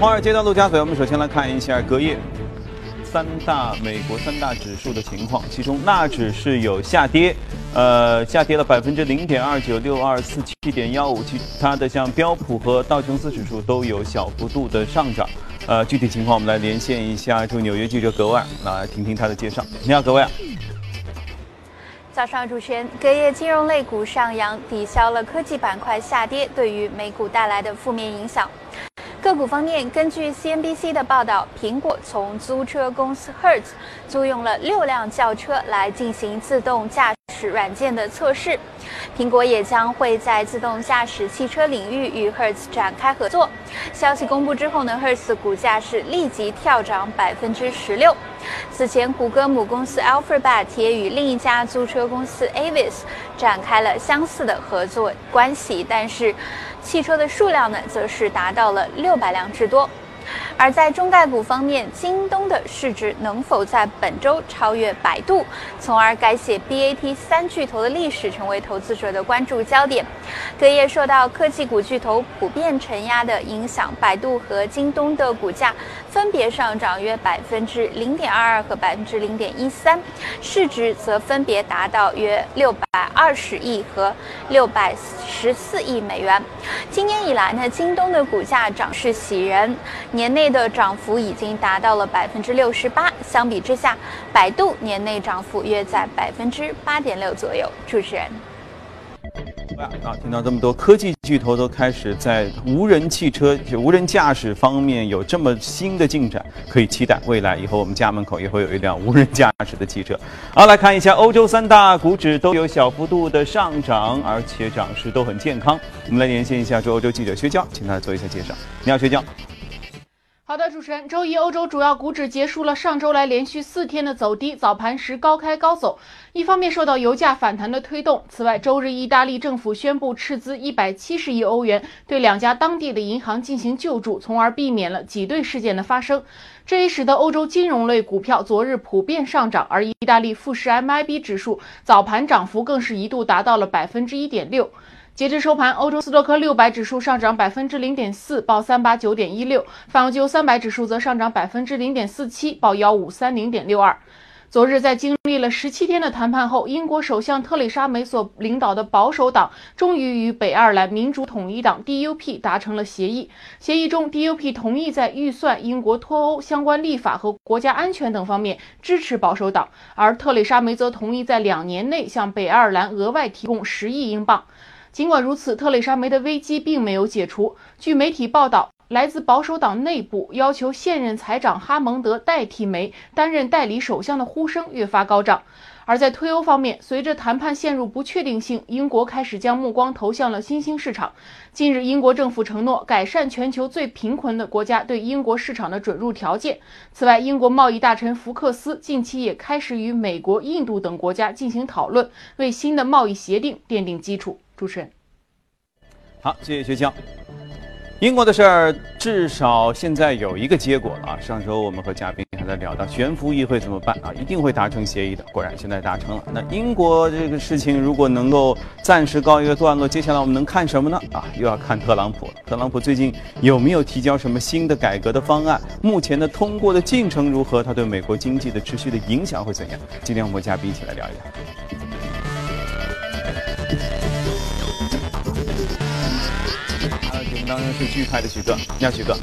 华尔街到陆家嘴，我们首先来看一下隔夜三大美国三大指数的情况，其中纳指是有下跌，呃，下跌了百分之零点二九六二四七点幺五，其他的像标普和道琼斯指数都有小幅度的上涨。呃，具体情况我们来连线一下驻纽约记者格万，来听听他的介绍。你好，格万。早上，主持人，隔夜金融类股上扬，抵消了科技板块下跌对于美股带来的负面影响。个股方面，根据 CNBC 的报道，苹果从租车公司 Hertz 租用了六辆轿车来进行自动驾驶软件的测试。苹果也将会在自动驾驶汽车领域与 Hertz 展开合作。消息公布之后呢，Hertz 股价是立即跳涨百分之十六。此前，谷歌母公司 Alphabet 也与另一家租车公司 Avis 展开了相似的合作关系，但是。汽车的数量呢，则是达到了六百辆之多。而在中概股方面，京东的市值能否在本周超越百度，从而改写 BAT 三巨头的历史，成为投资者的关注焦点。隔夜受到科技股巨头普遍承压的影响，百度和京东的股价分别上涨约百分之零点二二和百分之零点一三，市值则分别达到约六百二十亿和六百十四亿美元。今年以来呢，京东的股价涨势喜人。年内的涨幅已经达到了百分之六十八，相比之下，百度年内涨幅约在百分之八点六左右。主持人，啊，听到这么多科技巨头都开始在无人汽车、无人驾驶方面有这么新的进展，可以期待未来以后我们家门口也会有一辆无人驾驶的汽车。好，来看一下欧洲三大股指都有小幅度的上涨，而且涨势都很健康。我们来连线一下驻欧洲记者薛娇，请他做一下介绍。你好，薛娇。好的，主持人，周一欧洲主要股指结束了上周来连续四天的走低，早盘时高开高走，一方面受到油价反弹的推动。此外，周日意大利政府宣布斥资一百七十亿欧元对两家当地的银行进行救助，从而避免了挤兑事件的发生。这也使得欧洲金融类股票昨日普遍上涨，而意大利富时 MIB 指数早盘涨幅更是一度达到了百分之一点六。截至收盘，欧洲斯托克六百指数上涨百分之零点四，报三八九点一六；泛欧洲三百指数则上涨百分之零点四七，报幺五三零点六二。昨日，在经历了十七天的谈判后，英国首相特蕾莎梅所领导的保守党终于与北爱尔兰民主统一党 DUP 达成了协议。协议中，DUP 同意在预算、英国脱欧相关立法和国家安全等方面支持保守党，而特蕾莎梅则同意在两年内向北爱尔兰额外提供十亿英镑。尽管如此，特蕾莎梅的危机并没有解除。据媒体报道，来自保守党内部要求现任财长哈蒙德代替梅担任代理首相的呼声越发高涨。而在推欧方面，随着谈判陷入不确定性，英国开始将目光投向了新兴市场。近日，英国政府承诺改善全球最贫困的国家对英国市场的准入条件。此外，英国贸易大臣福克斯近期也开始与美国、印度等国家进行讨论，为新的贸易协定奠定基础。主持人，好，谢谢薛江。英国的事儿至少现在有一个结果了啊！上周我们和嘉宾还在聊到悬浮议会怎么办啊？一定会达成协议的。果然现在达成了。那英国这个事情如果能够暂时告一个段落，接下来我们能看什么呢？啊，又要看特朗普了。特朗普最近有没有提交什么新的改革的方案？目前的通过的进程如何？他对美国经济的持续的影响会怎样？今天我们和嘉宾一起来聊一聊。当然是剧派的许哥，你好，许哥。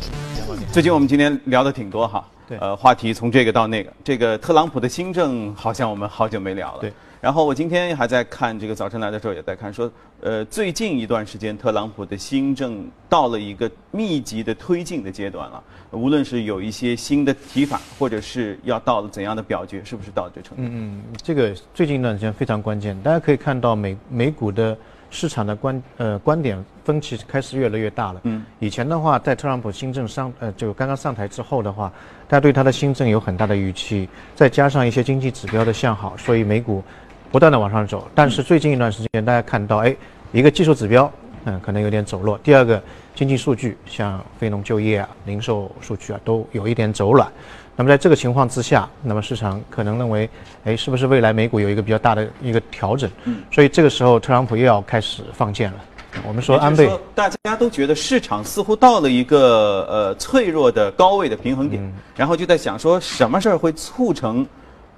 最近我们今天聊的挺多哈，对，呃，话题从这个到那个，这个特朗普的新政好像我们好久没聊了。对。然后我今天还在看这个早晨来的时候也在看，说，呃，最近一段时间特朗普的新政到了一个密集的推进的阶段了，无论是有一些新的提法，或者是要到了怎样的表决，是不是到这程度？嗯嗯，这个最近一段时间非常关键，大家可以看到美美股的。市场的观呃观点分歧开始越来越大了。嗯，以前的话，在特朗普新政上呃就刚刚上台之后的话，大家对他的新政有很大的预期，再加上一些经济指标的向好，所以美股不断的往上走。但是最近一段时间，大家看到，哎，一个技术指标嗯可能有点走弱，第二个经济数据像非农就业啊、零售数据啊都有一点走软。那么在这个情况之下，那么市场可能认为，哎，是不是未来美股有一个比较大的一个调整？嗯，所以这个时候特朗普又要开始放箭了。我们说安倍，大家都觉得市场似乎到了一个呃脆弱的高位的平衡点，然后就在想说什么事儿会促成。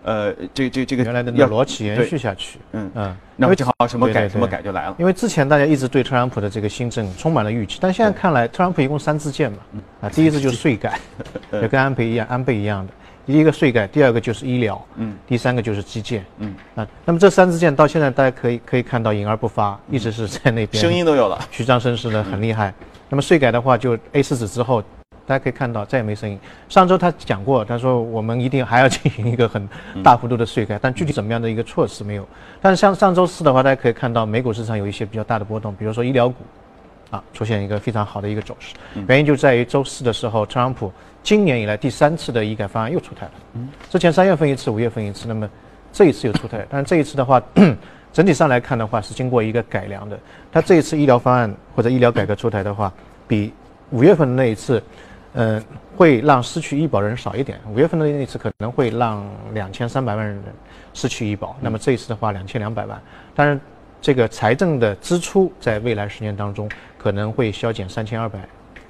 呃，这这这个原来的那个逻辑延续下去，嗯嗯，那么正好什么改什么改就来了。因为之前大家一直对特朗普的这个新政充满了预期，但现在看来，特朗普一共三支箭嘛，啊，第一次就是税改，就跟安倍一样，安倍一样的，第一个税改，第二个就是医疗，嗯，第三个就是基建，嗯啊，那么这三支箭到现在大家可以可以看到隐而不发，一直是在那边，声音都有了，虚张声势的很厉害。那么税改的话，就 A 四纸之后。大家可以看到，再也没声音。上周他讲过，他说我们一定还要进行一个很大幅度的税改，但具体怎么样的一个措施没有。但是像上周四的话，大家可以看到美股市场有一些比较大的波动，比如说医疗股，啊，出现一个非常好的一个走势。原因就在于周四的时候，特朗普今年以来第三次的医改方案又出台了。之前三月份一次，五月份一次，那么这一次又出台。但是这一次的话，整体上来看的话是经过一个改良的。他这一次医疗方案或者医疗改革出台的话，比五月份的那一次。嗯，会让失去医保的人少一点。五月份的那次可能会让两千三百万人失去医保，那么这一次的话两千两百万。但是这个财政的支出在未来十年当中可能会削减三千二百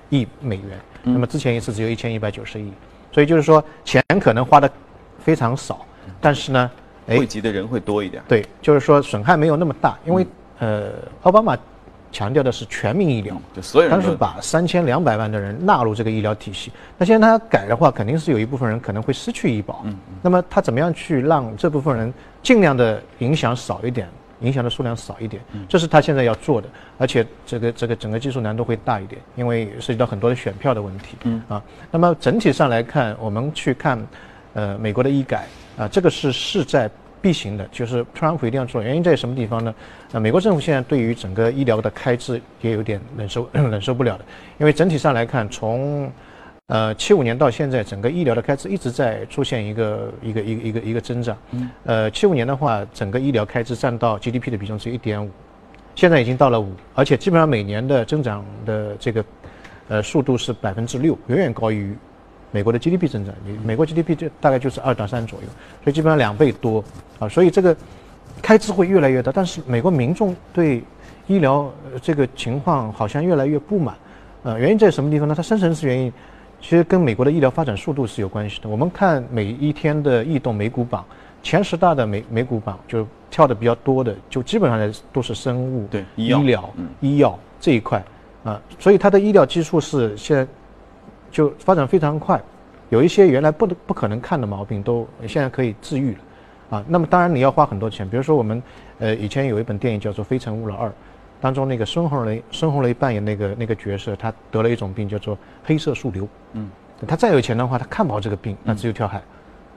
亿美元。那么之前一次只有一千一百九十亿，所以就是说钱可能花的非常少，但是呢，惠及的人会多一点。对，就是说损害没有那么大，因为呃，奥巴马。强调的是全民医疗，就所有人，他是把三千两百万的人纳入这个医疗体系。那现在他改的话，肯定是有一部分人可能会失去医保。嗯，那么他怎么样去让这部分人尽量的影响少一点，影响的数量少一点？这是他现在要做的。而且这个这个整个技术难度会大一点，因为涉及到很多的选票的问题。嗯啊，那么整体上来看，我们去看，呃，美国的医改啊，这个是势在。必行的，就是特朗普一定要做。原因在什么地方呢？呃，美国政府现在对于整个医疗的开支也有点忍受 忍受不了的，因为整体上来看，从呃七五年到现在，整个医疗的开支一直在出现一个一个一个一个一个增长。呃，七五年的话，整个医疗开支占到 GDP 的比重是一点五，现在已经到了五，而且基本上每年的增长的这个呃速度是百分之六，远远高于。美国的 GDP 增长，你美国 GDP 就大概就是二到三左右，所以基本上两倍多啊，所以这个开支会越来越大。但是美国民众对医疗这个情况好像越来越不满，呃，原因在什么地方呢？它深层次原因其实跟美国的医疗发展速度是有关系的。我们看每一天的异动美股榜，前十大的美美股榜就跳的比较多的，就基本上都是生物、对医疗、医药这一块啊，所以它的医疗基数是现在。就发展非常快，有一些原来不不可能看的毛病都现在可以治愈了，啊，那么当然你要花很多钱，比如说我们呃以前有一本电影叫做《非诚勿扰二》，当中那个孙红雷孙红雷扮演那个那个角色，他得了一种病叫做黑色素瘤，嗯，他再有钱的话他看不好这个病，那只有跳海，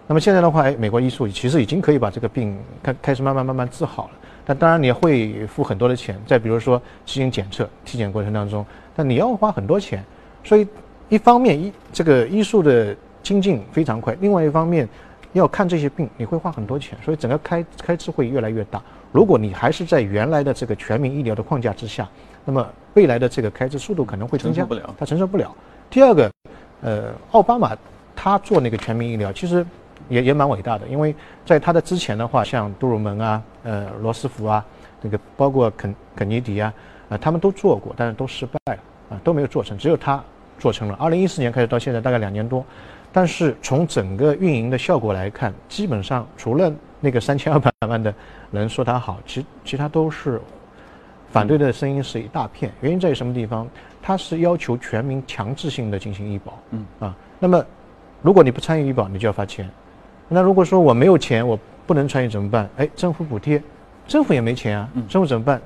那么现在的话，哎，美国医术其实已经可以把这个病开开始慢慢慢慢治好了，但当然你会付很多的钱，再比如说基因检测体检过程当中，但你要花很多钱，所以。一方面医这个医术的精进非常快，另外一方面要看这些病，你会花很多钱，所以整个开开支会越来越大。如果你还是在原来的这个全民医疗的框架之下，那么未来的这个开支速度可能会增加，它承受不了。第二个，呃，奥巴马他做那个全民医疗其实也也蛮伟大的，因为在他的之前的话，像杜鲁门啊、呃罗斯福啊，那个包括肯肯尼迪啊，呃他们都做过，但是都失败了啊，都没有做成，只有他。做成了，二零一四年开始到现在大概两年多，但是从整个运营的效果来看，基本上除了那个三千二百万的人说它好，其其他都是反对的声音是一大片。原因在于什么地方？它是要求全民强制性的进行医保，嗯啊，那么如果你不参与医保，你就要罚钱。那如果说我没有钱，我不能参与怎么办？哎，政府补贴，政府也没钱啊，政府怎么办？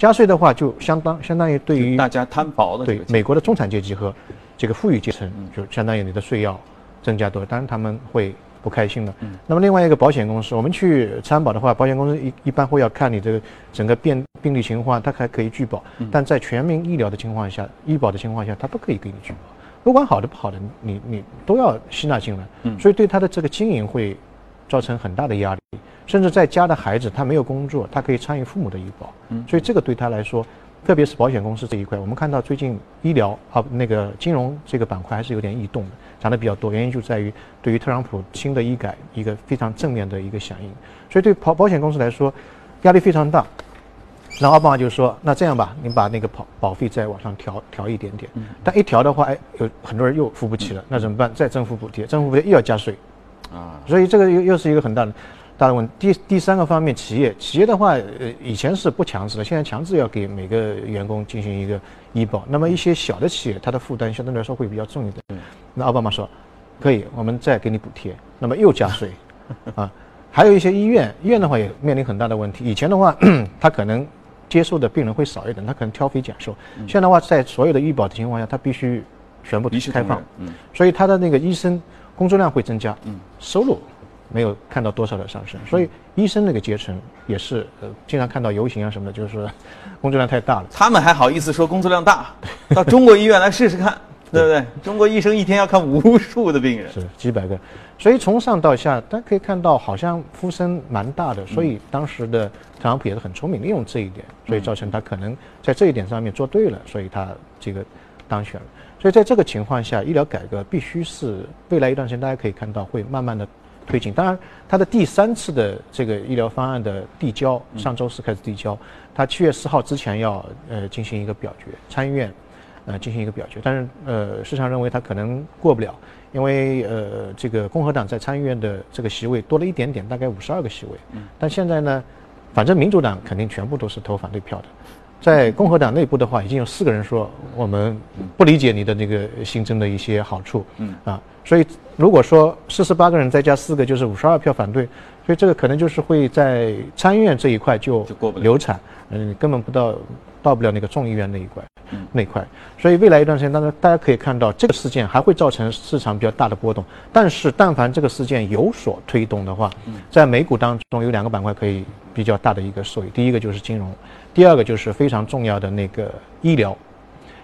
加税。的话，就相当相当于对于大家摊薄的对美国的中产阶级和这个富裕阶层，就相当于你的税要增加多，当然他们会不开心的。那么另外一个保险公司，我们去参保的话，保险公司一一般会要看你这个整个病病例情况，它还可以拒保，但在全民医疗的情况下，医保的情况下，它不可以给你拒保，不管好的不好的，你你都要吸纳进来，所以对它的这个经营会造成很大的压力。甚至在家的孩子，他没有工作，他可以参与父母的医保，所以这个对他来说，特别是保险公司这一块，我们看到最近医疗啊那个金融这个板块还是有点异动的，涨得比较多，原因就在于对于特朗普新的医改一个非常正面的一个响应，所以对保保险公司来说，压力非常大。然后奥巴马就说：“那这样吧，你把那个保保费再往上调调一点点。但一调的话，哎，有很多人又付不起了，那怎么办？再政府补贴，政府补贴又要加税，啊，所以这个又又是一个很大的大的问题。第第三个方面，企业企业的话，呃，以前是不强制的，现在强制要给每个员工进行一个医保。那么一些小的企业，它的负担相对来说会比较重一点。那奥巴马说，可以，我们再给你补贴，那么又加税，啊，还有一些医院，医院的话也面临很大的问题。以前的话，他可能。接受的病人会少一点，他可能挑肥拣瘦。现在的话，在所有的医保的情况下，他必须全部开放，所以他的那个医生工作量会增加，嗯收入没有看到多少的上升。所以医生那个阶层也是呃，经常看到游行啊什么的，就是说 工作量太大了。他们还好意思说工作量大？到中国医院来试试看。对不对？中国医生一天要看无数的病人，是几百个，所以从上到下，大家可以看到，好像呼声蛮大的。所以当时的特朗普也是很聪明，利用这一点，所以造成他可能在这一点上面做对了，所以他这个当选了。所以在这个情况下，医疗改革必须是未来一段时间大家可以看到会慢慢的推进。当然，他的第三次的这个医疗方案的递交，上周四开始递交，他七月四号之前要呃进行一个表决，参议院。呃，进行一个表决，但是呃，市场认为他可能过不了，因为呃，这个共和党在参议院的这个席位多了一点点，大概五十二个席位。嗯。但现在呢，反正民主党肯定全部都是投反对票的，在共和党内部的话，已经有四个人说我们不理解你的那个新增的一些好处。嗯。啊，所以如果说四十八个人再加四个，就是五十二票反对，所以这个可能就是会在参议院这一块就流产，嗯，根本不到到不了那个众议院那一块。那一块，所以未来一段时间当中，大家可以看到这个事件还会造成市场比较大的波动。但是，但凡这个事件有所推动的话，在美股当中有两个板块可以比较大的一个受益。第一个就是金融，第二个就是非常重要的那个医疗，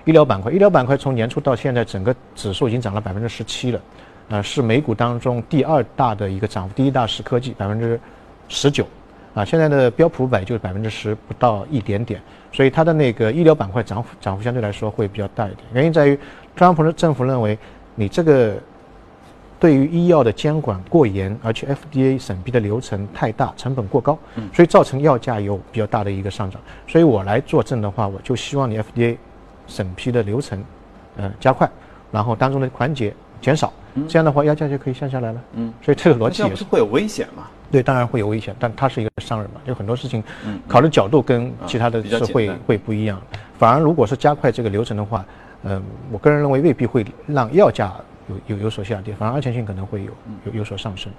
医疗板块。医疗板块从年初到现在，整个指数已经涨了百分之十七了，呃，是美股当中第二大的一个涨幅，第一大是科技，百分之十九。啊，现在的标普五百就是百分之十不到一点点，所以它的那个医疗板块涨幅涨幅相对来说会比较大一点。原因在于，特朗普的政府认为你这个对于医药的监管过严，而且 FDA 审批的流程太大，成本过高，所以造成药价有比较大的一个上涨。所以我来作证的话，我就希望你 FDA 审批的流程，呃，加快，然后当中的环节减少，这样的话药价就可以降下来了。嗯，所以这个逻辑也是会有危险嘛。对，当然会有危险，但他是一个商人嘛，有很多事情，考虑角度跟其他的是会会不一样。反而如果是加快这个流程的话，嗯，我个人认为未必会让药价有有有所下跌，反而安全性可能会有有有所上升。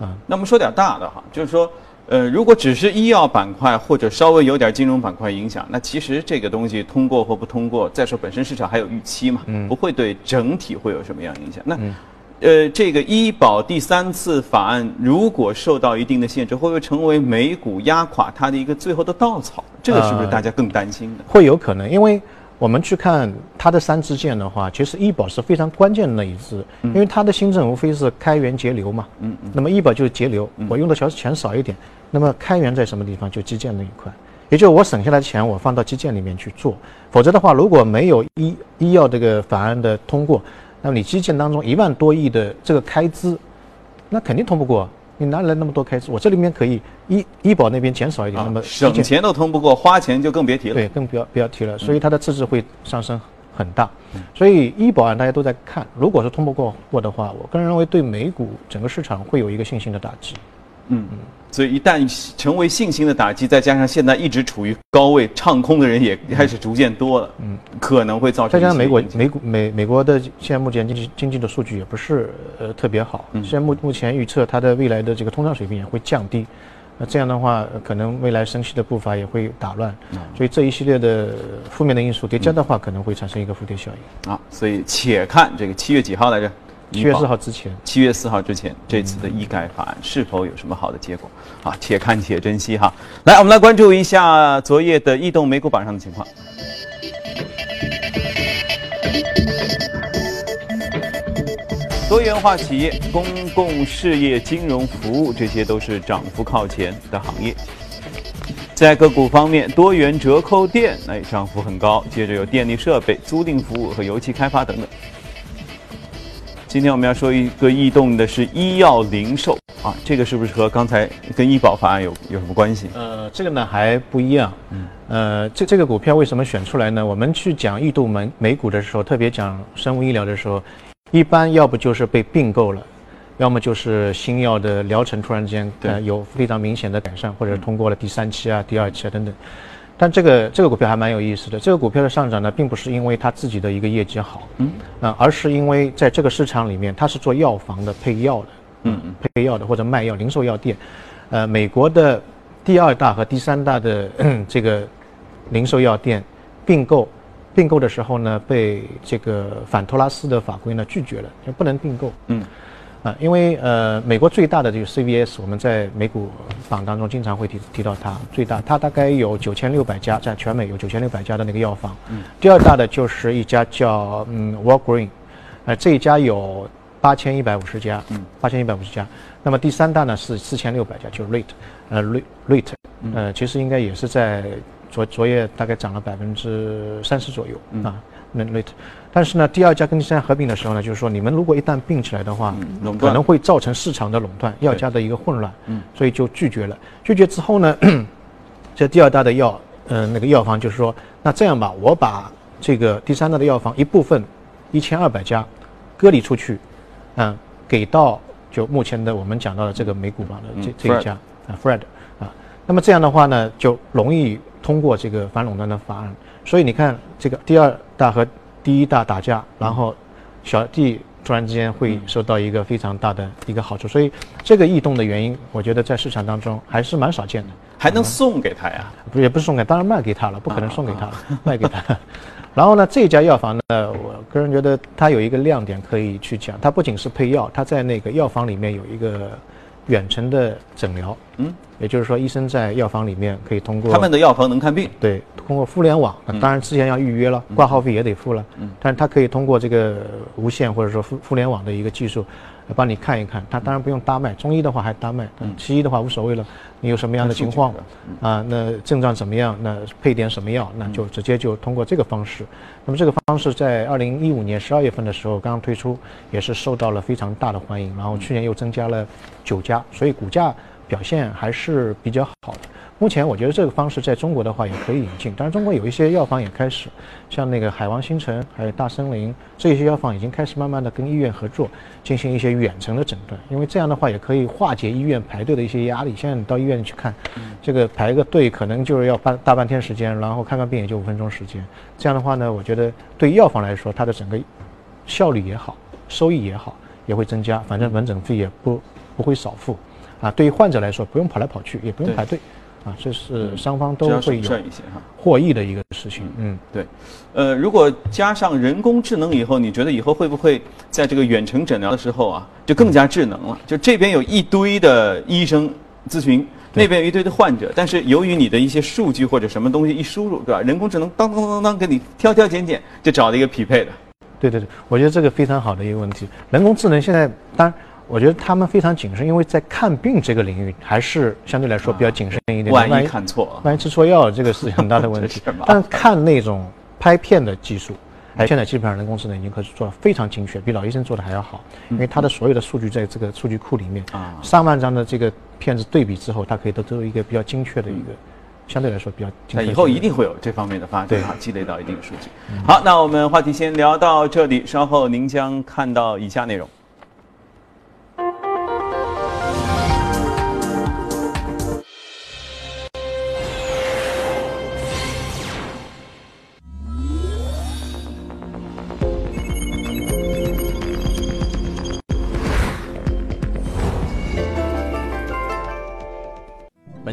啊，那我们说点大的哈，就是说，呃，如果只是医药板块或者稍微有点金融板块影响，那其实这个东西通过或不通过，再说本身市场还有预期嘛，不会对整体会有什么样影响。那。呃，这个医保第三次法案如果受到一定的限制，会不会成为美股压垮它的一个最后的稻草？这个是不是大家更担心的？会有可能，因为我们去看它的三支箭的话，其实医保是非常关键的那一支，因为它的新政无非是开源节流嘛。嗯嗯。那么医保就是节流，我用的钱钱少一点。那么开源在什么地方？就基建那一块，也就是我省下来的钱我放到基建里面去做。否则的话，如果没有医医药这个法案的通过。那么你基建当中一万多亿的这个开支，那肯定通不过。你哪里来那么多开支？我这里面可以医医保那边减少一点，那么省钱都通不过，花钱就更别提了。对，更不要不要提了。所以它的赤字会上升很大。所以医保案大家都在看，如果是通不过过的话，我个人认为对美股整个市场会有一个信心的打击。嗯嗯。所以一旦成为信心的打击，再加上现在一直处于高位唱空的人也开始逐渐多了，嗯，可能会造成。再加上美国美股美美国的现在目前经济经济的数据也不是呃特别好，现在目目前预测它的未来的这个通胀水平也会降低，那这样的话可能未来升息的步伐也会打乱，所以这一系列的负面的因素叠加的话，可能会产生一个蝴蝶效应。啊，所以且看这个七月几号来着？七月四号之前，七月四号之前，这次的医改法案是否有什么好的结果？啊，且看且珍惜哈。来，我们来关注一下昨夜的异动美股榜上的情况。多元化企业、公共事业、金融服务，这些都是涨幅靠前的行业。在个股方面，多元折扣店哎涨幅很高，接着有电力设备、租赁服务和油气开发等等。今天我们要说一个异动的是医药零售，啊，这个是不是和刚才跟医保法案有有什么关系？呃，这个呢还不一样。嗯，呃，这这个股票为什么选出来呢？我们去讲异动美美股的时候，特别讲生物医疗的时候，一般要不就是被并购了，要么就是新药的疗程突然间呃有非常明显的改善，或者通过了第三期啊、第二期啊等等。但这个这个股票还蛮有意思的，这个股票的上涨呢，并不是因为它自己的一个业绩好，嗯，啊，而是因为在这个市场里面，它是做药房的配药的。嗯，配药的或者卖药零售药店，呃，美国的第二大和第三大的这个零售药店并购，并购的时候呢，被这个反托拉斯的法规呢拒绝了，就不能并购。嗯，啊，因为呃，美国最大的这个 CVS，我们在美股榜当中经常会提提到它，最大，它大概有九千六百家，在全美有九千六百家的那个药房。嗯，第二大的就是一家叫嗯 Walgreen，呃，这一家有。八千一百五十家，嗯，八千一百五十家。那么第三大呢是四千六百家，就是 Rate，呃，Rate，呃，其实应该也是在昨昨夜大概涨了百分之三十左右啊，那 Rate。但是呢，第二家跟第三家合并的时候呢，就是说你们如果一旦并起来的话，可能会造成市场的垄断，药价的一个混乱，嗯，所以就拒绝了。拒绝之后呢，这第二大的药，呃，那个药房就是说，那这样吧，我把这个第三大的药房一部分一千二百家割离出去。嗯，给到就目前的我们讲到的这个美股榜的这这一家啊，Fred 啊，那么这样的话呢，就容易通过这个反垄断的法案。所以你看，这个第二大和第一大打架，然后小弟突然之间会受到一个非常大的一个好处。所以这个异动的原因，我觉得在市场当中还是蛮少见的。还能送给他呀？不，也不是送给，当然卖给他了，不可能送给他，卖给他。然后呢，这家药房呢，我个人觉得它有一个亮点可以去讲，它不仅是配药，它在那个药房里面有一个远程的诊疗，嗯，也就是说医生在药房里面可以通过他们的药房能看病，对，通过互联网，当然之前要预约了，挂号费也得付了，嗯，但是他可以通过这个无线或者说互互联网的一个技术。帮你看一看，他当然不用搭脉，中医的话还搭脉，西医的话无所谓了。你有什么样的情况啊？那症状怎么样？那配点什么药？那就直接就通过这个方式。那么这个方式在二零一五年十二月份的时候刚刚推出，也是受到了非常大的欢迎。然后去年又增加了九家，所以股价表现还是比较好的。目前我觉得这个方式在中国的话也可以引进，当然中国有一些药房也开始，像那个海王星辰还有大森林这些药房已经开始慢慢的跟医院合作，进行一些远程的诊断，因为这样的话也可以化解医院排队的一些压力。现在你到医院去看，这个排个队可能就是要半大半天时间，然后看看病也就五分钟时间。这样的话呢，我觉得对药房来说，它的整个效率也好，收益也好，也会增加。反正门诊费也不不会少付，啊，对于患者来说，不用跑来跑去，也不用排队。啊，这是双方都会有获益的一个事情。嗯，对。呃，如果加上人工智能以后，你觉得以后会不会在这个远程诊疗的时候啊，就更加智能了？就这边有一堆的医生咨询，那边有一堆的患者，但是由于你的一些数据或者什么东西一输入，对吧？人工智能当当当当当给你挑挑拣拣，就找了一个匹配的。对对对，我觉得这个非常好的一个问题。人工智能现在当然。我觉得他们非常谨慎，因为在看病这个领域还是相对来说比较谨慎一点。万一看错，万一吃错药，这个是很大的问题。但看那种拍片的技术，哎，现在基本上人工智能已经可以做的非常精确，比老医生做的还要好。因为它的所有的数据在这个数据库里面，啊，上万张的这个片子对比之后，它可以得出一个比较精确的一个，相对来说比较。那以后一定会有这方面的发展，哈，积累到一定的数据。好，那我们话题先聊到这里，稍后您将看到以下内容。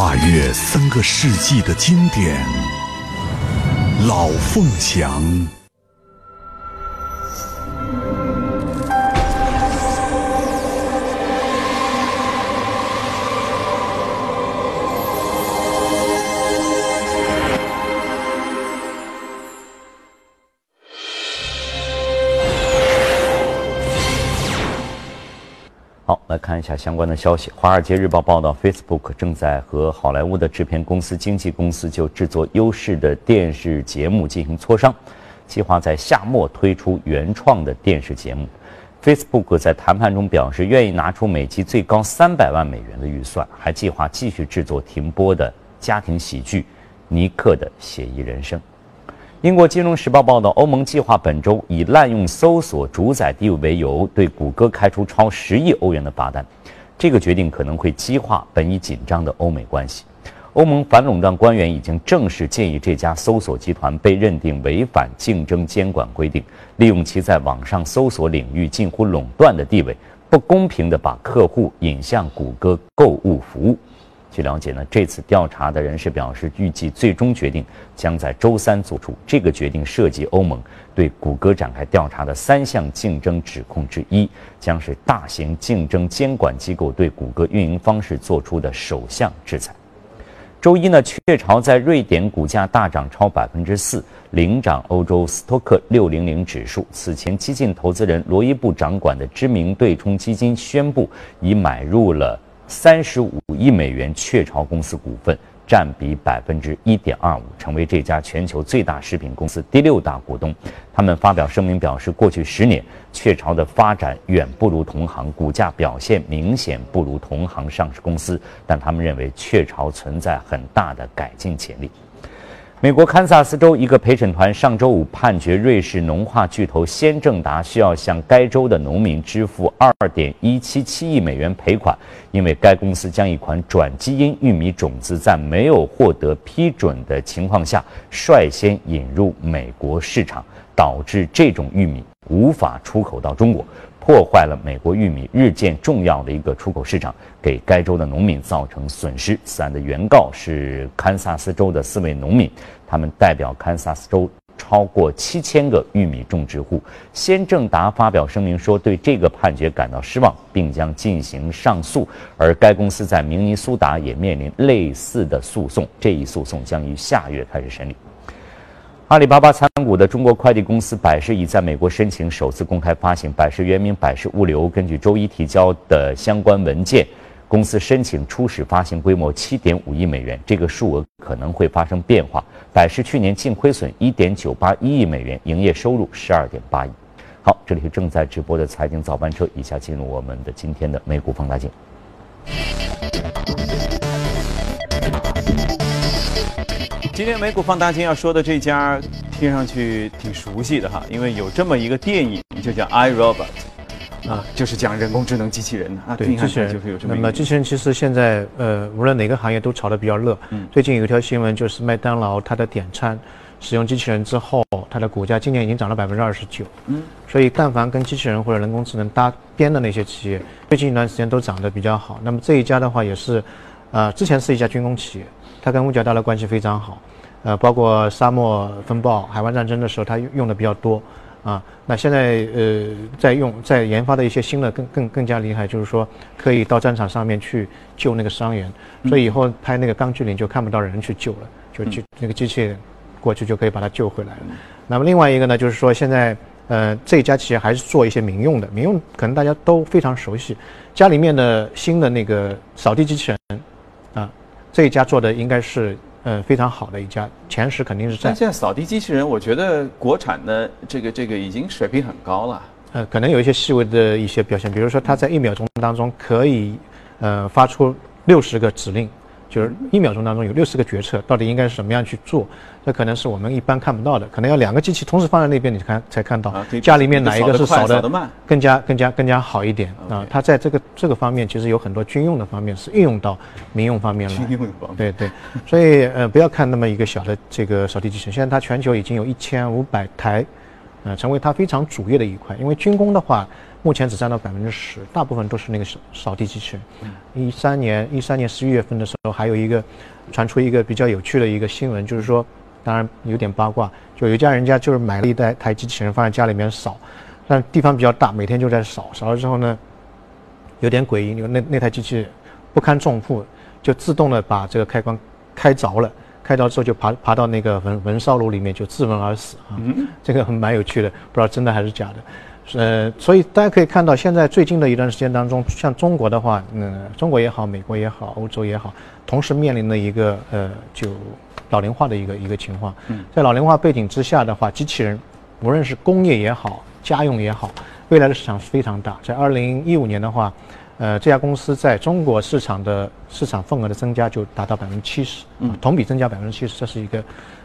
跨越三个世纪的经典，老凤祥。看一下相关的消息。《华尔街日报》报道，Facebook 正在和好莱坞的制片公司、经纪公司就制作优势的电视节目进行磋商，计划在夏末推出原创的电视节目。Facebook 在谈判中表示，愿意拿出每集最高三百万美元的预算，还计划继续制作停播的家庭喜剧《尼克的写意人生》。英国金融时报报道，欧盟计划本周以滥用搜索主宰地位为由，对谷歌开出超十亿欧元的罚单。这个决定可能会激化本已紧张的欧美关系。欧盟反垄断官员已经正式建议这家搜索集团被认定违反竞争监管规定，利用其在网上搜索领域近乎垄断的地位，不公平地把客户引向谷歌购物服务。据了解呢，这次调查的人士表示，预计最终决定将在周三做出。这个决定涉及欧盟对谷歌展开调查的三项竞争指控之一，将是大型竞争监管机构对谷歌运营方式做出的首项制裁。周一呢，雀巢在瑞典股价大涨超百分之四，领涨欧洲斯托克六零零指数。此前，激进投资人罗伊布掌管的知名对冲基金宣布已买入了。三十五亿美元雀巢公司股份占比百分之一点二五，成为这家全球最大食品公司第六大股东。他们发表声明表示，过去十年雀巢的发展远不如同行，股价表现明显不如同行上市公司，但他们认为雀巢存在很大的改进潜力。美国堪萨斯州一个陪审团上周五判决瑞士农化巨头先正达需要向该州的农民支付二点一七七亿美元赔款，因为该公司将一款转基因玉米种子在没有获得批准的情况下率先引入美国市场，导致这种玉米无法出口到中国。破坏了美国玉米日渐重要的一个出口市场，给该州的农民造成损失。此案的原告是堪萨斯州的四位农民，他们代表堪萨斯州超过七千个玉米种植户。先正达发表声明说，对这个判决感到失望，并将进行上诉。而该公司在明尼苏达也面临类似的诉讼，这一诉讼将于下月开始审理。阿里巴巴参股的中国快递公司百世已在美国申请首次公开发行。百世原名百世物流，根据周一提交的相关文件，公司申请初始发行规模七点五亿美元，这个数额可能会发生变化。百世去年净亏损一点九八一亿美元，营业收入十二点八亿。好，这里是正在直播的财经早班车，以下进入我们的今天的美股放大镜。今天美股放大镜要说的这家，听上去挺熟悉的哈，因为有这么一个电影，就叫《I Robot》，啊，就是讲人工智能机器人的啊。对，机器人就是有这么。那么机器人其实现在呃，无论哪个行业都炒得比较热。嗯。最近有一条新闻，就是麦当劳它的点餐使用机器人之后，它的股价今年已经涨了百分之二十九。嗯。所以，但凡跟机器人或者人工智能搭边的那些企业，最近一段时间都涨得比较好。那么这一家的话也是，呃，之前是一家军工企业，它跟五角大楼关系非常好。呃，包括沙漠风暴、海湾战争的时候，它用的比较多，啊，那现在呃在用在研发的一些新的更更更加厉害，就是说可以到战场上面去救那个伤员，所以以后拍那个钢锯岭就看不到人去救了，就就那个机器人过去就可以把它救回来了。那么另外一个呢，就是说现在呃这家企业还是做一些民用的，民用可能大家都非常熟悉，家里面的新的那个扫地机器人，啊，这一家做的应该是。呃，非常好的一家，前十肯定是在。但现在扫地机器人，我觉得国产的这个这个已经水平很高了。呃，可能有一些细微的一些表现，比如说它在一秒钟当中可以，呃，发出六十个指令。就是一秒钟当中有六十个决策，到底应该是什么样去做？这可能是我们一般看不到的，可能要两个机器同时放在那边，你看才看到家里面哪一个是扫的更加更加更加好一点啊？它在这个这个方面其实有很多军用的方面是运用到民用方面了。军用方面。对对，所以呃不要看那么一个小的这个扫地机器人，现在它全球已经有一千五百台，呃成为它非常主业的一块，因为军工的话。目前只占到百分之十，大部分都是那个扫扫地机器人。一三年一三年十一月份的时候，还有一个传出一个比较有趣的一个新闻，就是说，当然有点八卦，就有一家人家就是买了一台台机器人放在家里面扫，但地方比较大，每天就在扫，扫了之后呢，有点诡异，那那台机器不堪重负，就自动的把这个开关开着了，开着之后就爬爬到那个焚焚烧炉里面就自焚而死啊，这个很蛮有趣的，不知道真的还是假的。呃，所以大家可以看到，现在最近的一段时间当中，像中国的话，嗯，中国也好，美国也好，欧洲也好，同时面临的一个呃，就老龄化的一个一个情况。嗯在老龄化背景之下的话，机器人无论是工业也好，家用也好，未来的市场是非常大。在二零一五年的话，呃，这家公司在中国市场的市场份额的增加就达到百分之七十，嗯，同比增加百分之七十，这是一个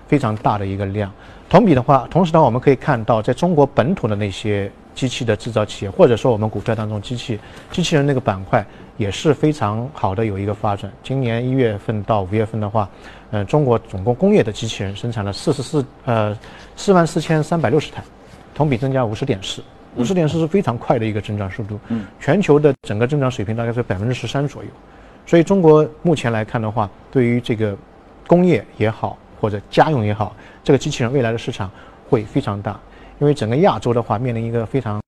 非常大的一个量。同比的话，同时呢，我们可以看到，在中国本土的那些。机器的制造企业，或者说我们股票当中机器机器人那个板块也是非常好的有一个发展。今年一月份到五月份的话，呃，中国总共工业的机器人生产了四十四呃四万四千三百六十台，同比增加五十点四，五十点四是非常快的一个增长速度。嗯，全球的整个增长水平大概是百分之十三左右，所以中国目前来看的话，对于这个工业也好或者家用也好，这个机器人未来的市场会非常大。因为整个亚洲的话，面临一个非常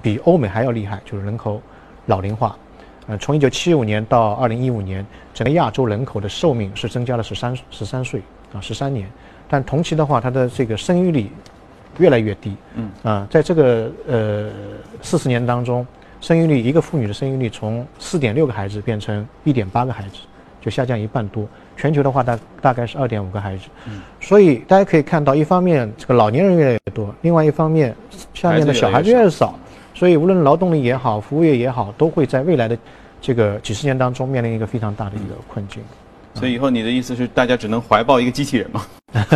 比欧美还要厉害，就是人口老龄化。呃，从一九七五年到二零一五年，整个亚洲人口的寿命是增加了十三十三岁啊，十三年。但同期的话，它的这个生育率越来越低。嗯。啊，在这个呃四十年当中，生育率一个妇女的生育率从四点六个孩子变成一点八个孩子，就下降一半多。全球的话大大概是二点五个孩子，嗯所以大家可以看到，一方面这个老年人越来越多，另外一方面下面的小孩子越来越少，所以无论劳动力也好，服务业也好，都会在未来的这个几十年当中面临一个非常大的一个困境。所以以后你的意思是，大家只能怀抱一个机器人吗？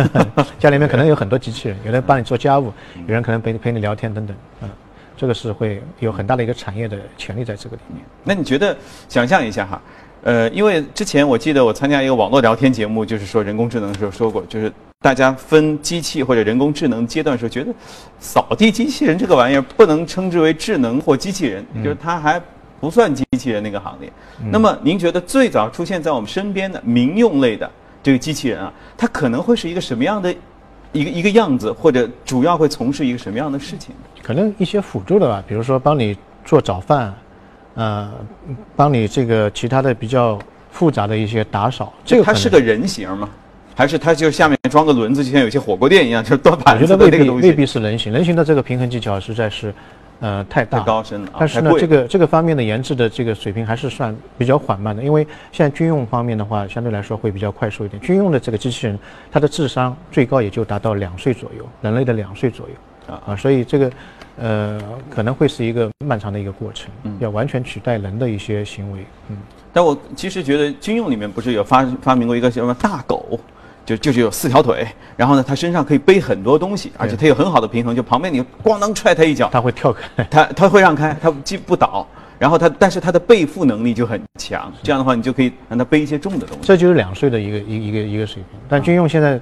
家里面可能有很多机器人，有人帮你做家务，有人可能陪陪你聊天等等，嗯，这个是会有很大的一个产业的潜力在这个里面。那你觉得，想象一下哈？呃，因为之前我记得我参加一个网络聊天节目，就是说人工智能的时候说过，就是大家分机器或者人工智能阶段的时候，觉得扫地机器人这个玩意儿不能称之为智能或机器人，就是它还不算机器人那个行列。那么您觉得最早出现在我们身边的民用类的这个机器人啊，它可能会是一个什么样的一个一个样子，或者主要会从事一个什么样的事情？可能一些辅助的吧，比如说帮你做早饭。呃，帮你这个其他的比较复杂的一些打扫，这个它是个人形吗？还是它就下面装个轮子，就像有些火锅店一样，就是端盘子的那个东西？未必是人形，人形的这个平衡技巧实在是，呃，太大太高深了。但是呢，这个这个方面的研制的这个水平还是算比较缓慢的，因为现在军用方面的话，相对来说会比较快速一点。军用的这个机器人，它的智商最高也就达到两岁左右，人类的两岁左右啊啊，所以这个。呃，可能会是一个漫长的一个过程，嗯要完全取代人的一些行为。嗯，但我其实觉得军用里面不是有发发明过一个什么大狗，就就是有四条腿，然后呢，它身上可以背很多东西，而且它有很好的平衡，就旁边你咣当踹它一脚，它会跳开，它它会让开，它既不倒，然后它但是它的背负能力就很强，这样的话你就可以让它背一些重的东西。这就是两岁的一个一一个一个水平，但军用现在，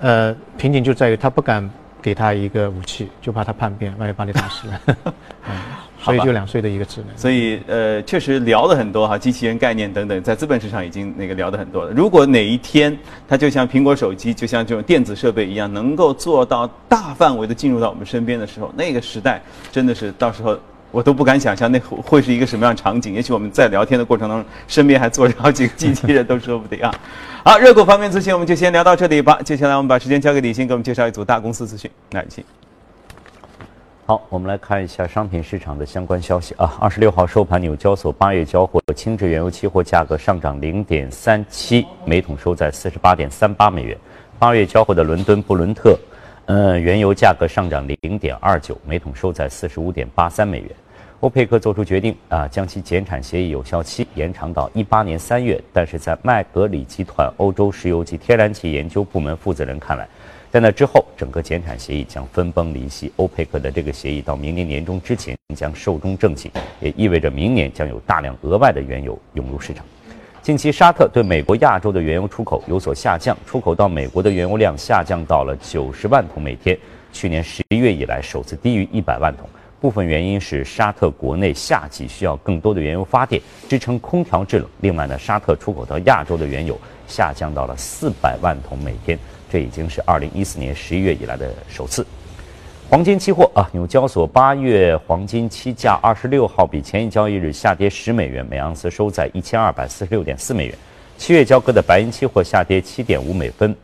呃，瓶颈就在于它不敢。给他一个武器，就怕他叛变，万一把你打死了。嗯，所以就两岁的一个智能。所以呃，确实聊了很多哈，机器人概念等等，在资本市场已经那个聊的很多了。如果哪一天它就像苹果手机，就像这种电子设备一样，能够做到大范围的进入到我们身边的时候，那个时代真的是到时候。我都不敢想象那会是一个什么样场景。也许我们在聊天的过程当中，身边还坐着好几个机器人，都说不定啊。好，热股方面资讯我们就先聊到这里吧。接下来我们把时间交给李欣，给我们介绍一组大公司资讯。来，李欣。好，我们来看一下商品市场的相关消息啊。二十六号收盘，纽交所八月交货轻质原油期货价格上涨零点三七每桶，收在四十八点三八美元。八月交货的伦敦布伦特，呃，原油价格上涨零点二九每桶，收在四十五点八三美元。欧佩克做出决定啊，将其减产协议有效期延长到一八年三月。但是在麦格里集团欧洲石油及天然气研究部门负责人看来，在那之后，整个减产协议将分崩离析。欧佩克的这个协议到明年年中之前将寿终正寝，也意味着明年将有大量额外的原油涌入市场。近期，沙特对美国亚洲的原油出口有所下降，出口到美国的原油量下降到了九十万桶每天，去年十一月以来首次低于一百万桶。部分原因是沙特国内夏季需要更多的原油发电支撑空调制冷。另外呢，沙特出口到亚洲的原油下降到了四百万桶每天，这已经是二零一四年十一月以来的首次。黄金期货啊，纽交所八月黄金期价二十六号比前一交易日下跌十美元，每盎司收在一千二百四十六点四美元。七月交割的白银期货下跌七点五美分，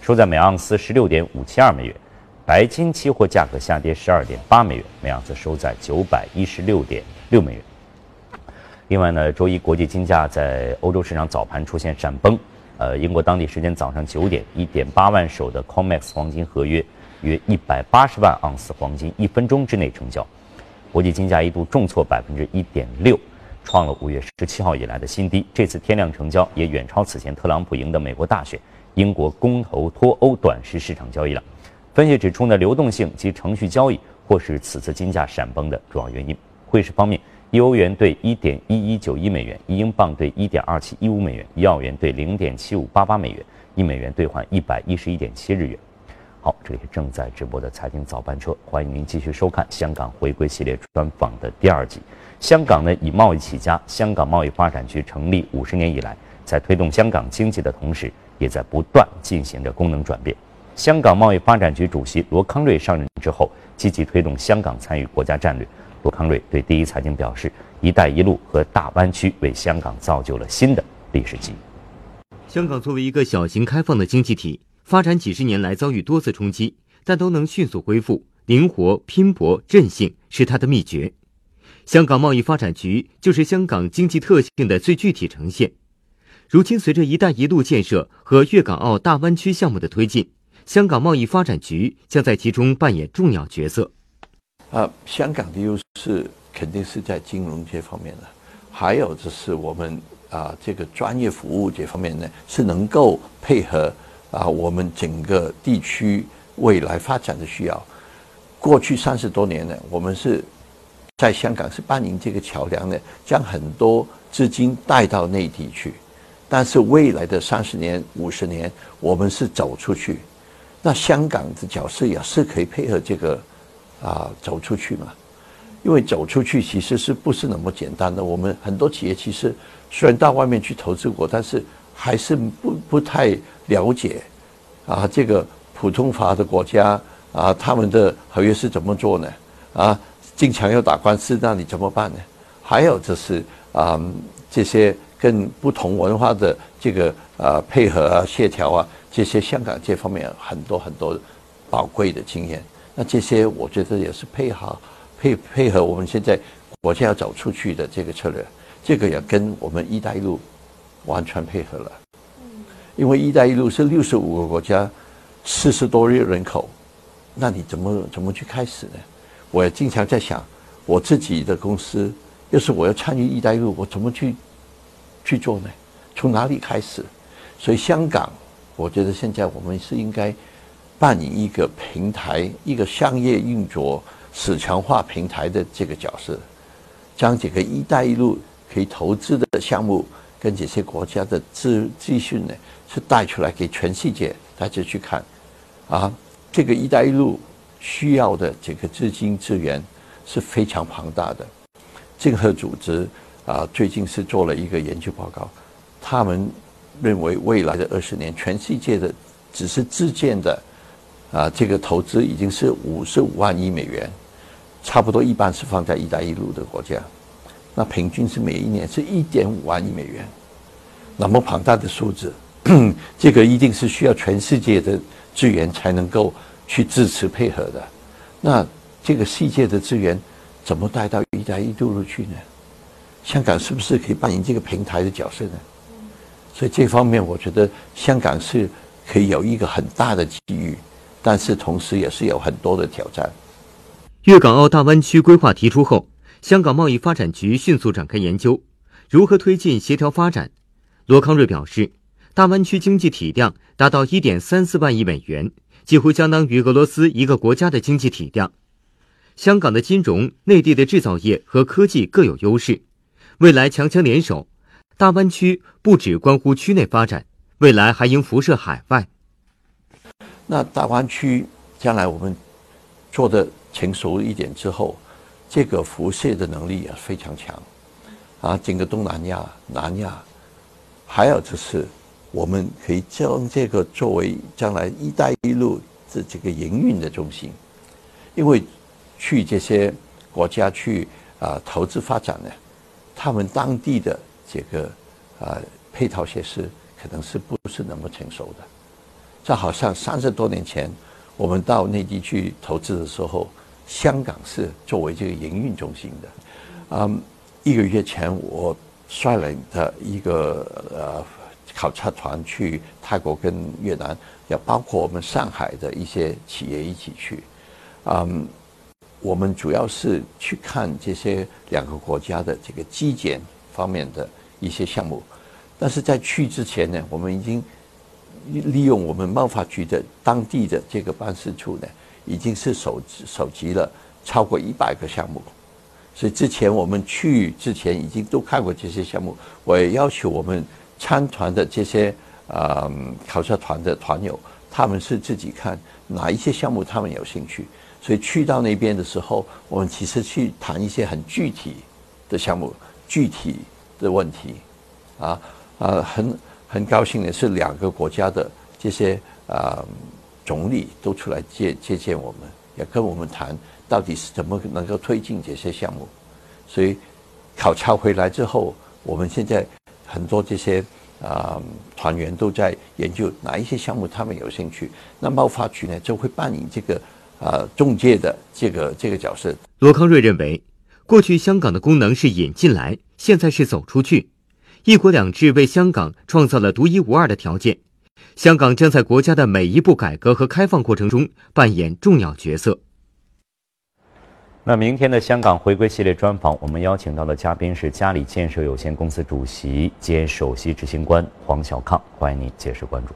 收在每盎司十六点五七二美元。白金期货价格下跌十二点八美元，每盎司收在九百一十六点六美元。另外呢，周一国际金价在欧洲市场早盘出现闪崩，呃，英国当地时间早上九点，一点八万手的 COMEX 黄金合约约一百八十万盎司黄金一分钟之内成交，国际金价一度重挫百分之一点六，创了五月十七号以来的新低。这次天量成交也远超此前特朗普赢得美国大选、英国公投脱欧短时市场交易量。分析指出呢，流动性及程序交易或是此次金价闪崩的主要原因。汇市方面。一欧元兑一点一一九一美元，一英镑兑一点二七一五美元，一澳元兑零点七五八八美元，一美元兑换一百一十一点七日元。好，这里是正在直播的财经早班车，欢迎您继续收看香港回归系列专访的第二集。香港呢以贸易起家，香港贸易发展局成立五十年以来，在推动香港经济的同时，也在不断进行着功能转变。香港贸易发展局主席罗康瑞上任之后，积极推动香港参与国家战略。罗康瑞对第一财经表示：“一带一路和大湾区为香港造就了新的历史机遇。香港作为一个小型开放的经济体，发展几十年来遭遇多次冲击，但都能迅速恢复，灵活、拼搏、韧性是它的秘诀。香港贸易发展局就是香港经济特性的最具体呈现。如今，随着‘一带一路’建设和粤港澳大湾区项目的推进，香港贸易发展局将在其中扮演重要角色。”啊，香港的优势肯定是在金融这方面的，还有就是我们啊这个专业服务这方面呢，是能够配合啊我们整个地区未来发展的需要。过去三十多年呢，我们是在香港是扮演这个桥梁呢，将很多资金带到内地去。但是未来的三十年、五十年，我们是走出去，那香港的角色也是可以配合这个。啊，走出去嘛，因为走出去其实是不是那么简单的？我们很多企业其实虽然到外面去投资过，但是还是不不太了解啊，这个普通法的国家啊，他们的合约是怎么做呢？啊，经常要打官司，那你怎么办呢？还有就是啊，这些跟不同文化的这个啊配合啊、协调啊，这些香港这方面很多很多宝贵的经验。那这些我觉得也是配合配配合我们现在国家要走出去的这个策略，这个也跟我们“一带一路”完全配合了。因为“一带一路”是六十五个国家，四十多亿人口，那你怎么怎么去开始呢？我也经常在想，我自己的公司要是我要参与“一带一路”，我怎么去去做呢？从哪里开始？所以香港，我觉得现在我们是应该。扮演一个平台、一个商业运作、市场化平台的这个角色，将这个“一带一路”可以投资的项目跟这些国家的资资讯呢，是带出来给全世界大家去看。啊，这个“一带一路”需要的这个资金资源是非常庞大的。这个组织啊，最近是做了一个研究报告，他们认为未来的二十年，全世界的只是自建的。啊，这个投资已经是五十五万亿美元，差不多一半是放在“一带一路”的国家，那平均是每一年是一点五万亿美元，那么庞大的数字，这个一定是需要全世界的资源才能够去支持配合的。那这个世界的资源怎么带到“一带一路”去呢？香港是不是可以扮演这个平台的角色呢？所以这方面，我觉得香港是可以有一个很大的机遇。但是同时也是有很多的挑战。粤港澳大湾区规划提出后，香港贸易发展局迅速展开研究，如何推进协调发展。罗康瑞表示，大湾区经济体量达到一点三四万亿美元，几乎相当于俄罗斯一个国家的经济体量。香港的金融、内地的制造业和科技各有优势，未来强强联手，大湾区不只关乎区内发展，未来还应辐射海外。那大湾区将来我们做的成熟一点之后，这个辐射的能力也非常强，啊，整个东南亚、南亚，还有就是我们可以将这个作为将来“一带一路”的这个营运的中心，因为去这些国家去啊投资发展呢，他们当地的这个啊配套设施可能是不是那么成熟的。这好像三十多年前我们到内地去投资的时候，香港是作为这个营运中心的。嗯，一个月前我率领的一个呃。考察团去泰国跟越南，也包括我们上海的一些企业一起去。嗯，我们主要是去看这些两个国家的这个基建方面的一些项目。但是在去之前呢，我们已经利用我们贸发局的当地的这个办事处呢，已经是收收集了超过一百个项目。所以之前我们去之前已经都看过这些项目，我也要求我们。参团的这些呃考察团的团友，他们是自己看哪一些项目他们有兴趣，所以去到那边的时候，我们其实去谈一些很具体的项目、具体的问题，啊啊，很很高兴的是两个国家的这些啊总理都出来接接见我们，也跟我们谈到底是怎么能够推进这些项目，所以考察回来之后，我们现在。很多这些啊团员都在研究哪一些项目他们有兴趣，那贸发局呢就会扮演这个啊中介的这个这个角色。罗康瑞认为，过去香港的功能是引进来，现在是走出去，一国两制为香港创造了独一无二的条件，香港将在国家的每一步改革和开放过程中扮演重要角色。那明天的香港回归系列专访，我们邀请到的嘉宾是嘉里建设有限公司主席兼首席执行官黄小康，欢迎您届时关注。